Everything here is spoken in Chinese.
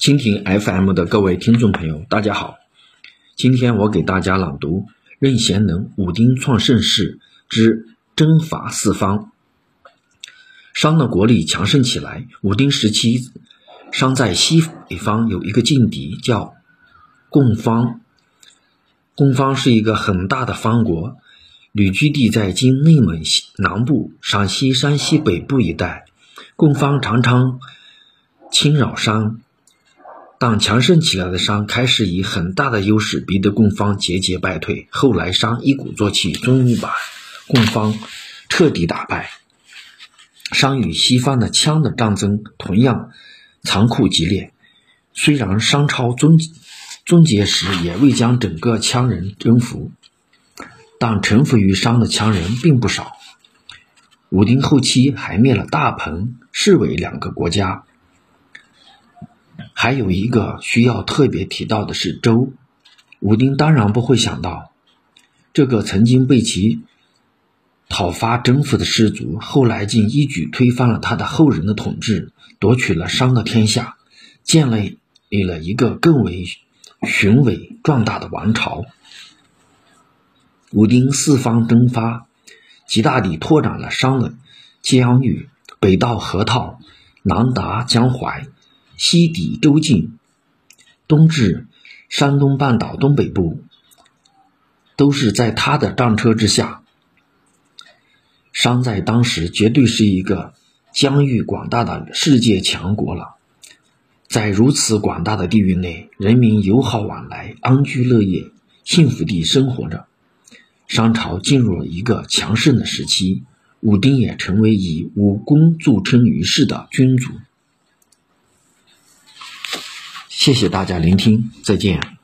蜻蜓 FM 的各位听众朋友，大家好。今天我给大家朗读任贤能《武丁创盛世之征伐四方》。商的国力强盛起来。武丁时期，商在西北方有一个劲敌，叫贡方。贡方是一个很大的方国，旅居地在今内蒙西南部、陕西、山西北部一带。贡方常常侵扰商。当强盛起来的商开始以很大的优势逼得贡方节节败退，后来商一鼓作气，终于把贡方彻底打败。商与西方的羌的战争同样残酷激烈，虽然商朝终终结时也未将整个羌人征服，但臣服于商的羌人并不少。武丁后期还灭了大彭、市尾两个国家。还有一个需要特别提到的是周，武丁当然不会想到，这个曾经被其讨伐征服的氏族，后来竟一举推翻了他的后人的统治，夺取了商的天下，建立了一个更为雄伟壮大的王朝。武丁四方征发，极大地拓展了商的疆域，北到河套，南达江淮。西抵周境，东至山东半岛东北部，都是在他的战车之下。商在当时绝对是一个疆域广大的世界强国了。在如此广大的地域内，人民友好往来，安居乐业，幸福地生活着。商朝进入了一个强盛的时期，武丁也成为以武功著称于世的君主。谢谢大家聆听，再见。